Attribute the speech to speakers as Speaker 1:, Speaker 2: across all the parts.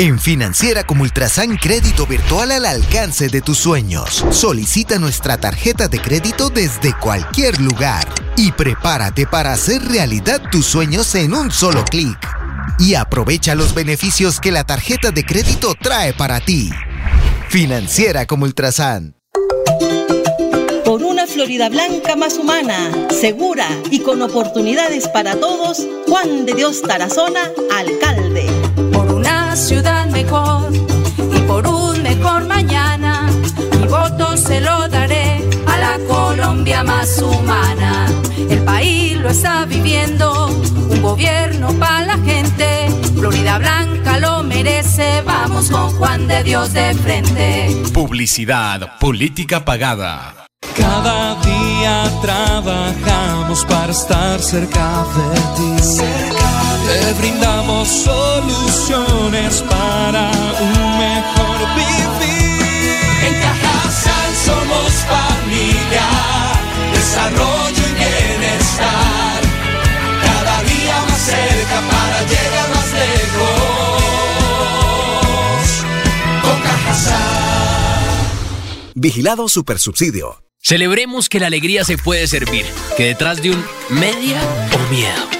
Speaker 1: En Financiera como Ultrasan Crédito Virtual al alcance de tus sueños. Solicita nuestra tarjeta de crédito desde cualquier lugar y prepárate para hacer realidad tus sueños en un solo clic. Y aprovecha los beneficios que la tarjeta de crédito trae para ti. Financiera como Ultrasan.
Speaker 2: Por una Florida Blanca más humana, segura y con oportunidades para todos, Juan de Dios Tarazona, alcalde
Speaker 3: mejor y por un mejor mañana. Mi voto se lo daré a la Colombia más humana. El país lo está viviendo, un gobierno para la gente. Florida Blanca lo merece, vamos con Juan de Dios de frente.
Speaker 4: Publicidad, política pagada.
Speaker 5: Cada día trabajamos para estar cerca de ti. Te brindamos soluciones para un mejor vivir.
Speaker 6: En Cajasal somos familia, desarrollo y bienestar. Cada día más cerca para llegar más lejos. Con Cajasal.
Speaker 1: Vigilado Supersubsidio.
Speaker 7: Celebremos que la alegría se puede servir, que detrás de un media o miedo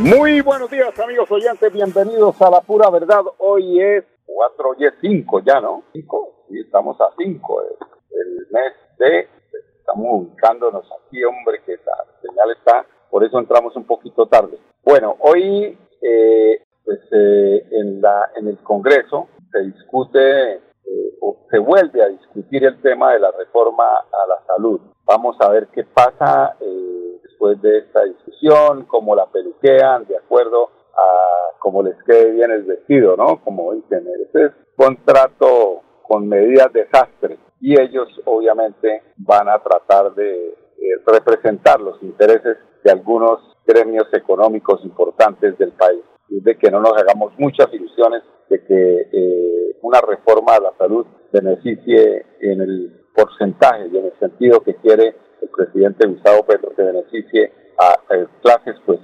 Speaker 8: Muy buenos días amigos oyentes, bienvenidos a la pura verdad. Hoy es 4 y es 5 ya, ¿no? 5, sí, estamos a 5 el mes de, estamos ubicándonos aquí, hombre, que la señal está, por eso entramos un poquito tarde. Bueno, hoy eh, pues eh, en, la, en el Congreso se discute eh, o se vuelve a discutir el tema de la reforma a la salud. Vamos a ver qué pasa. Eh, después de esta discusión, cómo la peluquean, de acuerdo a cómo les quede bien el vestido, ¿no? Como dicen, ese es contrato con medidas desastres y ellos obviamente van a tratar de representar los intereses de algunos gremios económicos importantes del país y de que no nos hagamos muchas ilusiones de que eh, una reforma a la salud beneficie en el porcentaje y en el sentido que quiere el presidente Gustavo Petro que beneficie a, clases pues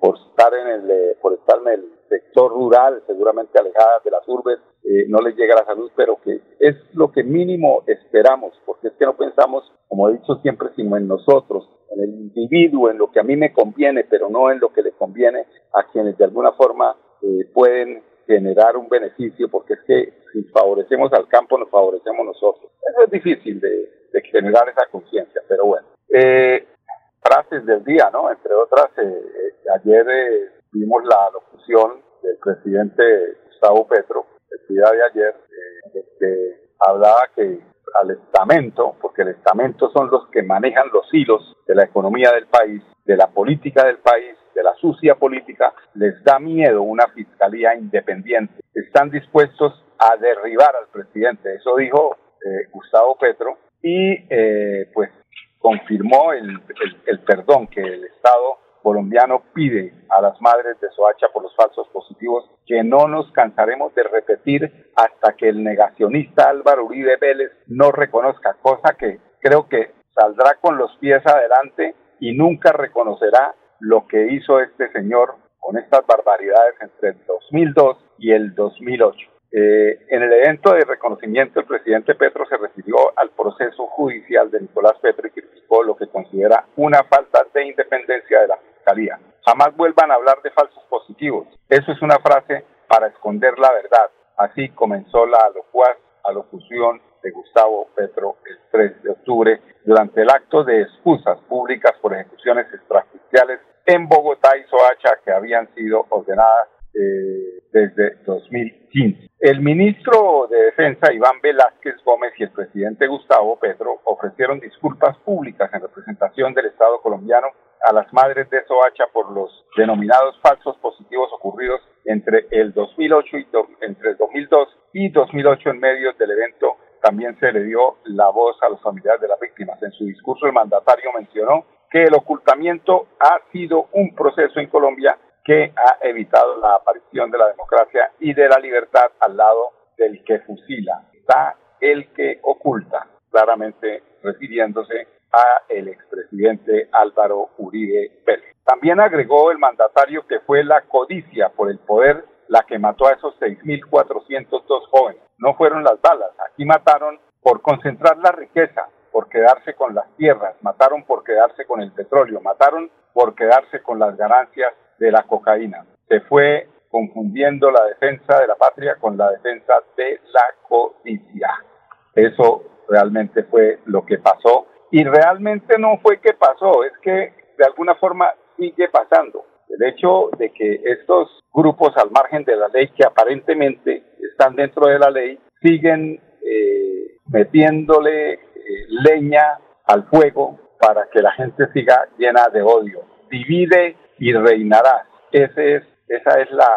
Speaker 8: por estar en el eh, por estar en el sector rural seguramente alejadas de las urbes eh, no les llega la salud pero que es lo que mínimo esperamos porque es que no pensamos como he dicho siempre sino en nosotros en el individuo en lo que a mí me conviene pero no en lo que le conviene a quienes de alguna forma eh, pueden generar un beneficio porque es que si favorecemos al campo nos favorecemos nosotros eso es difícil de, generar esa conciencia. Pero bueno, eh, frases del día, ¿no? Entre otras, eh, eh, ayer vimos la locución del presidente Gustavo Petro, el día de ayer, que hablaba que al estamento, porque el estamento son los que manejan los hilos de la economía del país, de la política del país, de la sucia política, les da miedo una fiscalía independiente. Están dispuestos a derribar al presidente. Eso dijo Gustavo Petro y eh, pues confirmó el, el, perdón que el Estado colombiano pide a las madres de Soacha por los falsos positivos que no nos cansaremos de repetir hasta que el negacionista Álvaro Uribe Vélez no reconozca, cosa que creo que saldrá con los pies adelante y nunca reconocerá lo que hizo este señor con estas barbaridades entre el 2002 y el 2008. Eh, en el evento de reconocimiento, el presidente Petro se refirió al proceso judicial de Nicolás Petro y criticó lo que considera una falta de independencia de la Fiscalía. Jamás vuelvan a hablar de falsos positivos. Eso es una frase para esconder la verdad. Así comenzó la alocución de Gustavo Petro el 3 de octubre durante el acto de excusas públicas por ejecuciones extrajudiciales en Bogotá y Soacha que habían sido ordenadas eh, desde 2015. El ministro de Defensa, Iván Velázquez Gómez, y el presidente Gustavo Petro ofrecieron disculpas públicas en representación del Estado colombiano a las madres de Soacha por los denominados falsos positivos ocurridos entre el 2008 y entre el 2002 y 2008 en medio del evento también se le dio la voz a los familiares de las víctimas. En su discurso el mandatario mencionó que el ocultamiento ha sido un proceso en Colombia que ha evitado la aparición de la democracia y de la libertad al lado del que fusila. Está el que oculta, claramente refiriéndose a el expresidente Álvaro Uribe Pérez. También agregó el mandatario que fue la codicia por el poder la que mató a esos 6.402 jóvenes. No fueron las balas, aquí mataron por concentrar la riqueza, por quedarse con las tierras, mataron por quedarse con el petróleo, mataron por quedarse con las ganancias de la cocaína. Se fue confundiendo la defensa de la patria con la defensa de la codicia. Eso realmente fue lo que pasó y realmente no fue que pasó, es que de alguna forma sigue pasando. El hecho de que estos grupos al margen de la ley, que aparentemente están dentro de la ley, siguen eh, metiéndole eh, leña al fuego para que la gente siga llena de odio. Divide y reinarás. Ese es, esa es la,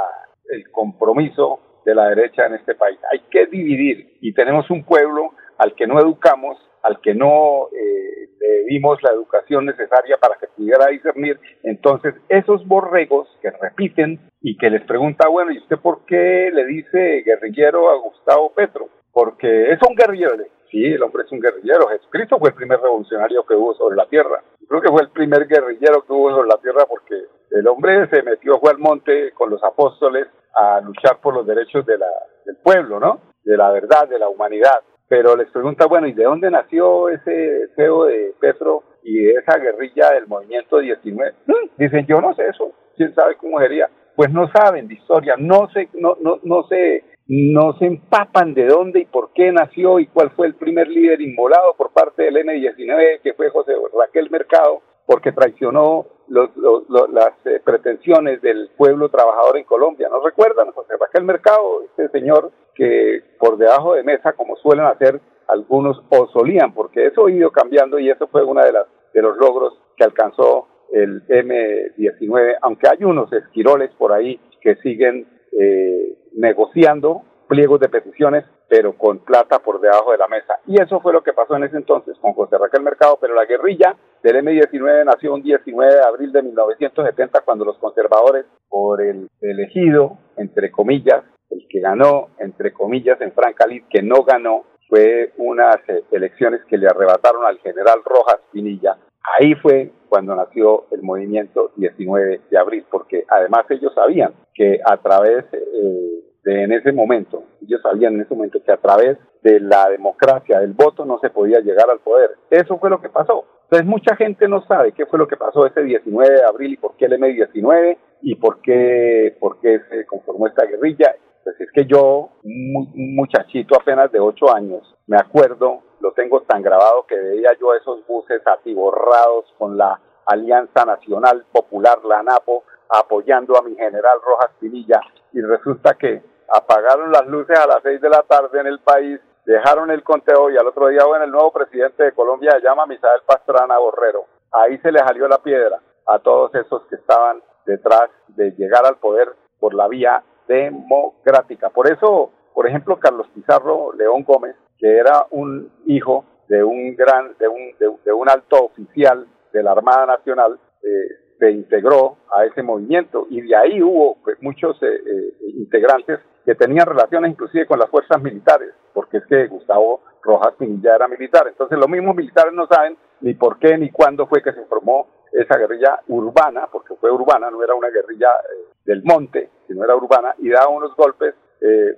Speaker 8: el compromiso de la derecha en este país. Hay que dividir y tenemos un pueblo al que no educamos, al que no eh, le dimos la educación necesaria para que pudiera discernir. Entonces, esos borregos que repiten y que les pregunta, bueno, ¿y usted por qué le dice guerrillero a Gustavo Petro? Porque es un guerrillero. Sí, el hombre es un guerrillero. Jesucristo fue el primer revolucionario que hubo sobre la tierra. Creo que fue el primer guerrillero que hubo sobre la tierra porque el hombre se metió, fue al monte con los apóstoles a luchar por los derechos de la, del pueblo, ¿no? De la verdad, de la humanidad pero les pregunta, bueno, ¿y de dónde nació ese feo de Petro y esa guerrilla del movimiento 19? Mm, dicen, yo no sé eso, quién sabe cómo sería. Pues no saben de historia, no se, no, no, no se, no se empapan de dónde y por qué nació y cuál fue el primer líder inmolado por parte del N19, que fue José Raquel Mercado, porque traicionó las eh, pretensiones del pueblo trabajador en Colombia. ¿No recuerdan? José Raquel Mercado, este señor que por debajo de mesa, como suelen hacer algunos, o solían, porque eso ha ido cambiando y eso fue uno de, de los logros que alcanzó el M19, aunque hay unos esquiroles por ahí que siguen eh, negociando pliegos de peticiones, pero con plata por debajo de la mesa. Y eso fue lo que pasó en ese entonces con José Raquel Mercado, pero la guerrilla del M-19 nació un 19 de abril de 1970 cuando los conservadores, por el elegido, entre comillas, el que ganó, entre comillas, en Franca que no ganó, fue unas eh, elecciones que le arrebataron al general Rojas Pinilla. Ahí fue cuando nació el movimiento 19 de abril, porque además ellos sabían que a través eh, de en ese momento, ellos sabían en ese momento que a través de la democracia, del voto, no se podía llegar al poder. Eso fue lo que pasó. Entonces mucha gente no sabe qué fue lo que pasó ese 19 de abril y por qué el M19 y por qué, por qué se conformó esta guerrilla. Pues es que yo, un muchachito apenas de 8 años, me acuerdo, lo tengo tan grabado que veía yo esos buses atiborrados con la Alianza Nacional Popular, la NAPO, apoyando a mi general Rojas Pinilla y resulta que apagaron las luces a las seis de la tarde en el país, dejaron el conteo y al otro día, bueno, el nuevo presidente de Colombia se llama Misael Pastrana Borrero. Ahí se le salió la piedra a todos esos que estaban detrás de llegar al poder por la vía democrática. Por eso, por ejemplo, Carlos Pizarro León Gómez, que era un hijo de un gran, de un, de, un alto oficial de la Armada Nacional, eh, se integró a ese movimiento y de ahí hubo pues, muchos eh, eh, integrantes que tenían relaciones inclusive con las fuerzas militares, porque es que Gustavo Rojas Pinilla era militar. Entonces los mismos militares no saben ni por qué ni cuándo fue que se formó esa guerrilla urbana, porque fue urbana, no era una guerrilla eh, del monte, sino era urbana, y daba unos golpes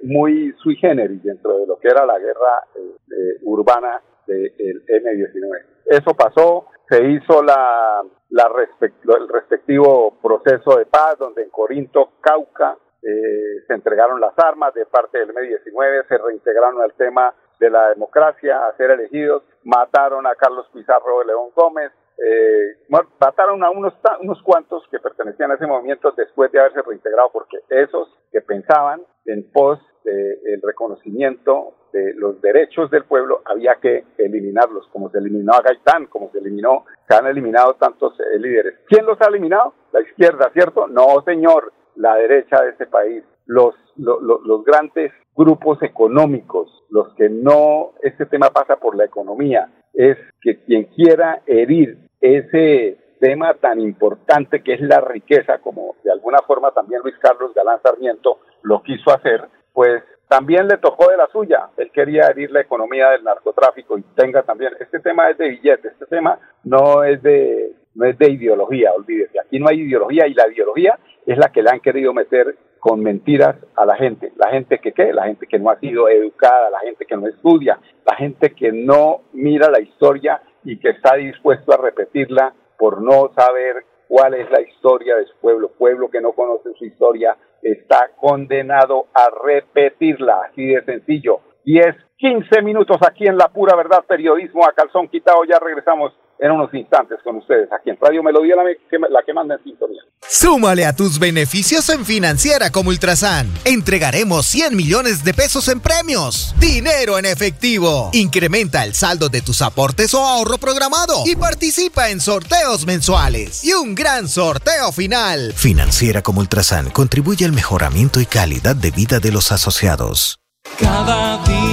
Speaker 8: muy sui generis dentro de lo que era la guerra urbana del M-19. Eso pasó, se hizo la, la el respectivo proceso de paz, donde en Corinto, Cauca, eh, se entregaron las armas de parte del M-19, se reintegraron al tema de la democracia a ser elegidos, mataron a Carlos Pizarro de León Gómez, eh, mataron a unos, unos cuantos que pertenecían a ese movimiento después de haberse reintegrado, porque esos que pensaban en pos del reconocimiento de los derechos del pueblo había que eliminarlos, como se eliminó a Gaitán, como se eliminó, se han eliminado tantos eh, líderes. ¿Quién los ha eliminado? La izquierda, ¿cierto? No, señor, la derecha de este país. Los, los grandes grupos económicos, los que no, este tema pasa por la economía, es que quien quiera herir ese tema tan importante que es la riqueza, como de alguna forma también Luis Carlos Galán Sarmiento lo quiso hacer, pues también le tocó de la suya. Él quería herir la economía del narcotráfico y tenga también, este tema es de billetes, este tema no es de, no es de ideología, olvídese, aquí no hay ideología y la ideología es la que le han querido meter con mentiras a la gente. La gente que qué, la gente que no ha sido educada, la gente que no estudia, la gente que no mira la historia y que está dispuesto a repetirla por no saber cuál es la historia de su pueblo. Pueblo que no conoce su historia está condenado a repetirla, así de sencillo. 10, 15 minutos aquí en La Pura Verdad, periodismo a calzón quitado. Ya regresamos en unos instantes con ustedes aquí en Radio Melodía, la, que, la que manda en sintonía.
Speaker 1: Súmale a tus beneficios en Financiera como Ultrasan. Entregaremos 100 millones de pesos en premios. Dinero en efectivo. Incrementa el saldo de tus aportes o ahorro programado y participa en sorteos mensuales. Y un gran sorteo final. Financiera como Ultrasan contribuye al mejoramiento y calidad de vida de los asociados.
Speaker 5: Cada día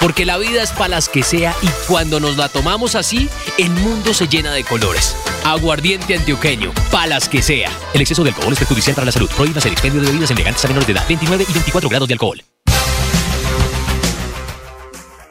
Speaker 7: Porque la vida es para las que sea y cuando nos la tomamos así, el mundo se llena de colores. Aguardiente antioqueño, palas que sea. El exceso de alcohol es perjudicial para la salud. Prohíbas el expendio de bebidas elegantes a menores de edad. 29 y 24 grados de alcohol.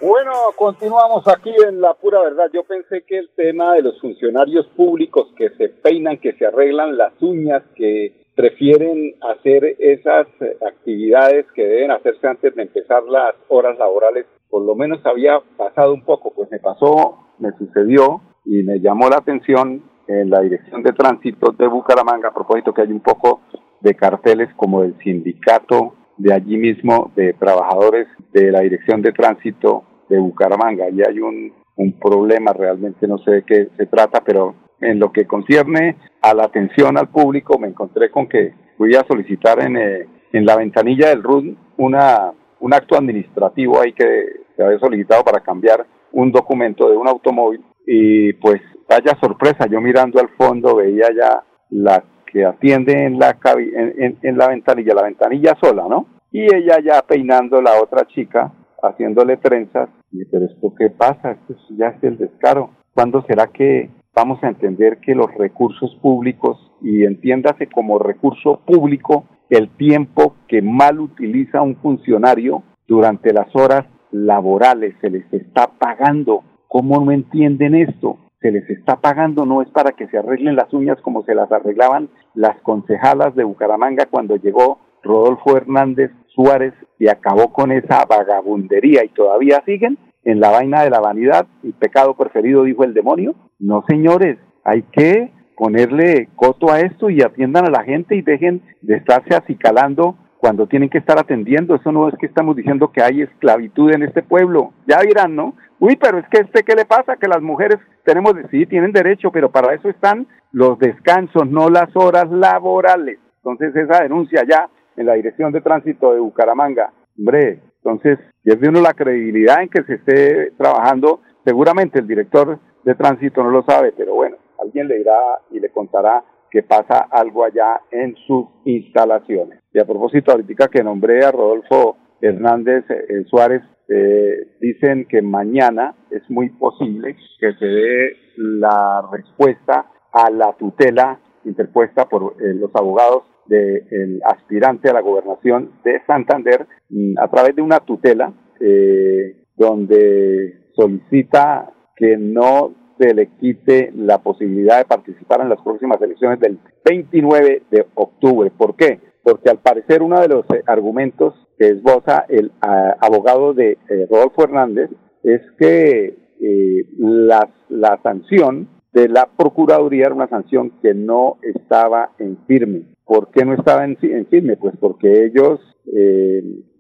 Speaker 8: Bueno, continuamos aquí en la pura verdad. Yo pensé que el tema de los funcionarios públicos que se peinan, que se arreglan las uñas, que prefieren hacer esas actividades que deben hacerse antes de empezar las horas laborales, por lo menos había pasado un poco, pues me pasó, me sucedió y me llamó la atención en la dirección de tránsito de Bucaramanga, a propósito que hay un poco de carteles como del sindicato de allí mismo de trabajadores de la dirección de tránsito de Bucaramanga. Y hay un, un problema, realmente no sé de qué se trata, pero en lo que concierne a la atención al público, me encontré con que fui a solicitar en, eh, en la ventanilla del RUN una, un acto administrativo ahí que se había solicitado para cambiar un documento de un automóvil y pues vaya sorpresa, yo mirando al fondo veía ya la que atiende en la, en, en, la ventanilla, la ventanilla sola, ¿no? Y ella ya peinando la otra chica, haciéndole trenzas, y pero esto qué pasa, esto ya es el descaro. ¿Cuándo será que vamos a entender que los recursos públicos, y entiéndase como recurso público, el tiempo que mal utiliza un funcionario durante las horas laborales, se les está pagando. ¿Cómo no entienden esto? Se les está pagando, no es para que se arreglen las uñas como se las arreglaban las concejalas de Bucaramanga cuando llegó Rodolfo Hernández Suárez y acabó con esa vagabundería y todavía siguen en la vaina de la vanidad y pecado preferido, dijo el demonio. No, señores, hay que ponerle coto a esto y atiendan a la gente y dejen de estarse acicalando cuando tienen que estar atendiendo. Eso no es que estamos diciendo que hay esclavitud en este pueblo. Ya dirán, ¿no? Uy, pero es que este, ¿qué le pasa? Que las mujeres tenemos, sí, tienen derecho, pero para eso están los descansos, no las horas laborales. Entonces, esa denuncia ya en la Dirección de Tránsito de Bucaramanga, hombre, entonces, pierde uno la credibilidad en que se esté trabajando. Seguramente el director de tránsito no lo sabe, pero bueno, alguien le dirá y le contará que pasa algo allá en sus instalaciones. Y a propósito, ahorita que nombré a Rodolfo Hernández eh, Suárez, eh, dicen que mañana es muy posible que se dé la respuesta a la tutela interpuesta por eh, los abogados del aspirante a la gobernación de Santander mm, a través de una tutela donde solicita que no se le quite la posibilidad de participar en las próximas elecciones del 29 de octubre. ¿Por qué? Porque al parecer uno de los eh, argumentos que esboza el abogado de eh, Rodolfo Hernández es que eh, la sanción de la Procuraduría era una sanción que no estaba en firme. ¿Por qué no estaba en, firme? Pues porque ellos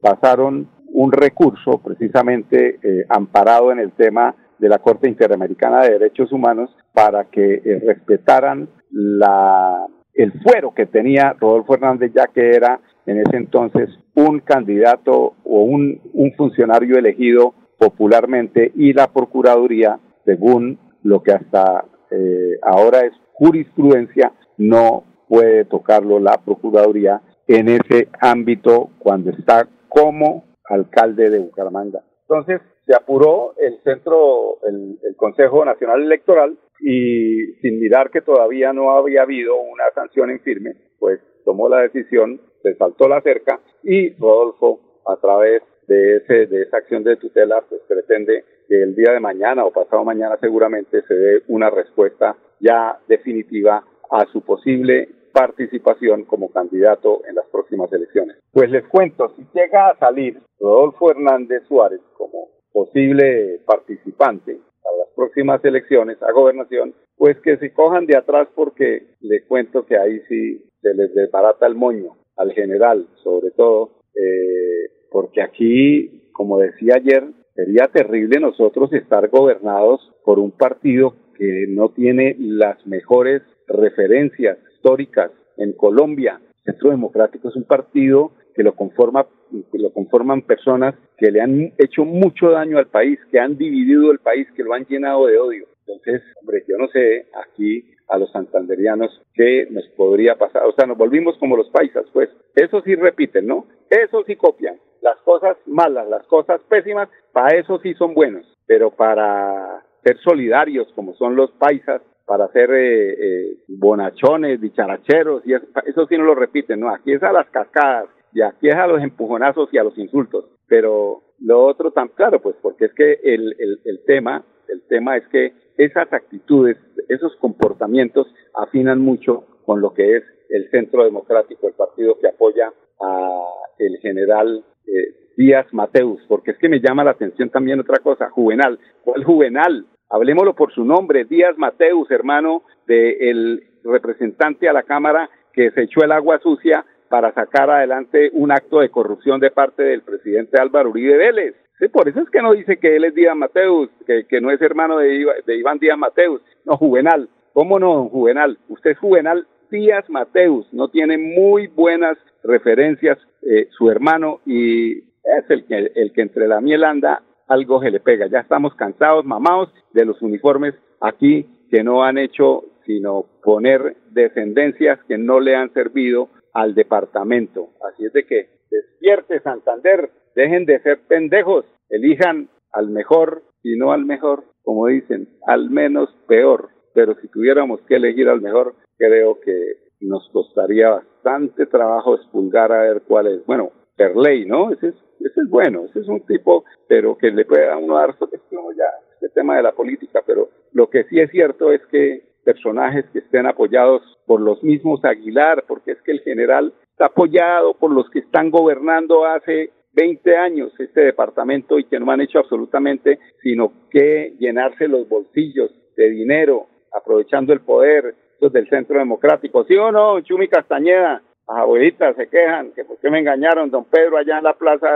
Speaker 8: pasaron un recurso precisamente amparado en el tema de la Corte Interamericana de Derechos Humanos para que eh, respetaran la, el fuero que tenía Rodolfo Hernández, ya que era en ese entonces un candidato o un, un funcionario elegido popularmente y la Procuraduría, según lo que hasta eh, ahora es jurisprudencia, no puede tocarlo la Procuraduría en ese ámbito cuando está como alcalde de Bucaramanga. Entonces, se apuró el centro, el, Consejo Nacional Electoral y sin mirar que todavía no había habido una sanción en firme, pues tomó la decisión, se saltó la cerca y Rodolfo, a través de, ese, de esa acción de tutela, pues pretende que el día de mañana o pasado mañana seguramente se dé una respuesta ya definitiva a su posible participación como candidato en las próximas elecciones. Pues les cuento, si llega a salir Rodolfo Hernández Suárez como posible participante a las próximas elecciones a gobernación, pues que se cojan de atrás porque les cuento que ahí sí se les desbarata el moño al general, sobre todo, eh, porque aquí, como decía ayer, sería terrible nosotros estar gobernados por un partido que no tiene las mejores referencias históricas en Colombia. Centro Democrático es un partido que lo conforma lo conforman personas que le han hecho mucho daño al país, que han dividido el país, que lo han llenado de odio. Entonces, hombre, yo no sé aquí a los santanderianos qué nos podría pasar. O sea, nos volvimos como los paisas, pues. Eso sí repiten, ¿no? Eso sí copian. Las cosas malas, las cosas pésimas, para eso sí son buenos. Pero para ser solidarios como son los paisas, para ser eh, eh, bonachones, dicharacheros, y eso, sí no lo repiten, ¿no? Aquí es a las cascadas, y aquí es a los empujonazos y a los insultos. Pero lo otro tan claro, pues porque es que el, el, el tema, el tema es que esas actitudes, esos comportamientos afinan mucho con lo que es el Centro Democrático, el partido que apoya a el general eh, Díaz Mateus, porque es que me llama la atención también otra cosa, Juvenal. ¿Cuál Juvenal? Hablemoslo por su nombre, Díaz Mateus, hermano del representante a la Cámara que se echó el agua sucia para sacar adelante un acto de corrupción de parte del presidente Álvaro Uribe Vélez. Sí, por eso es que no dice que él es Díaz Mateus, que, que no es hermano de, de Iván Díaz Mateus, no, Juvenal. ¿Cómo no, Juvenal? Usted es Juvenal Díaz Mateus, no tiene muy buenas referencias eh, su hermano y es el que, el que entre la miel anda, algo se le pega. Ya estamos cansados, mamados de los uniformes aquí que no han hecho sino poner descendencias que no le han servido al departamento. Así es de que despierte Santander, dejen de ser pendejos, elijan al mejor y no al mejor, como dicen, al menos peor. Pero si tuviéramos que elegir al mejor, creo que nos costaría bastante trabajo expulgar a ver cuál es. Bueno, ley, ¿no? Ese es, ese es bueno, ese es un tipo, pero que le puede a uno dar como ya este tema de la política, pero lo que sí es cierto es que personajes que estén apoyados por los mismos Aguilar, porque es que el general está apoyado por los que están gobernando hace 20 años este departamento y que no han hecho absolutamente sino que llenarse los bolsillos de dinero, aprovechando el poder del Centro Democrático. ¿Sí o no, Chumi Castañeda? las abuelitas se quejan que por qué me engañaron, don Pedro allá en la plaza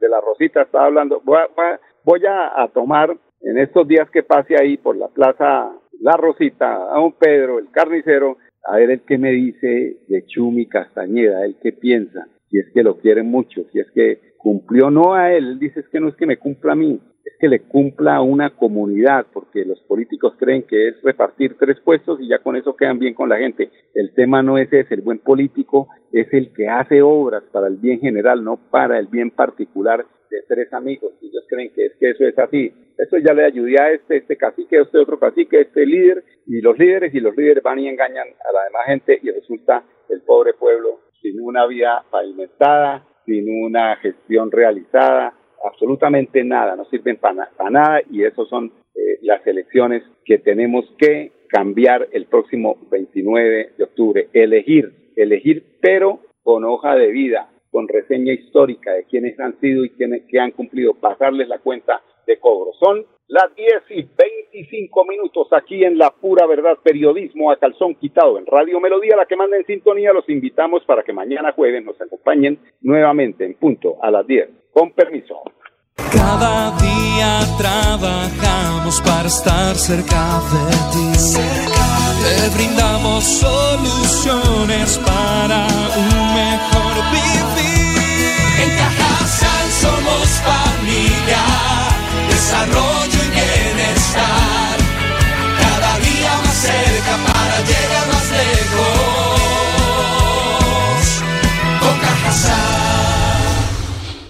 Speaker 8: de, la Rosita estaba hablando, voy, a, tomar en estos días que pase ahí por la plaza La Rosita a don Pedro, el carnicero, a ver el que me dice de Chumi Castañeda, el que piensa, si es que lo quiere mucho, si es que cumplió no a él, él dice es que no es que me cumpla a mí, es que le cumpla a una comunidad, porque los políticos creen que es repartir tres puestos y ya con eso quedan bien con la gente. El tema no es ese, el buen político es el que hace obras para el bien general, no para el bien particular de tres amigos. Ellos creen que es que eso es así. Eso ya le ayudé a este, este cacique, a este otro cacique, a este líder, y los líderes, y los líderes van y engañan a la demás gente y resulta el pobre pueblo sin una vía pavimentada, sin una gestión realizada, absolutamente nada, no sirven para, nada y eso son eh, las elecciones que tenemos que cambiar el próximo 29 de octubre, elegir, elegir pero con hoja de vida, con reseña histórica de quienes han sido y quienes que han cumplido, pasarles la cuenta de cobro. Son las 10 y 25 minutos aquí en La Pura Verdad, periodismo a calzón quitado en Radio Melodía, la que manda en sintonía. Los invitamos para que mañana jueves nos acompañen nuevamente en punto a las 10. Con permiso.
Speaker 5: Cada día trabajamos para estar cerca de ti. Te brindamos soluciones para un mejor vivir.
Speaker 6: En Cajasal somos familia, desarrollo y bienestar.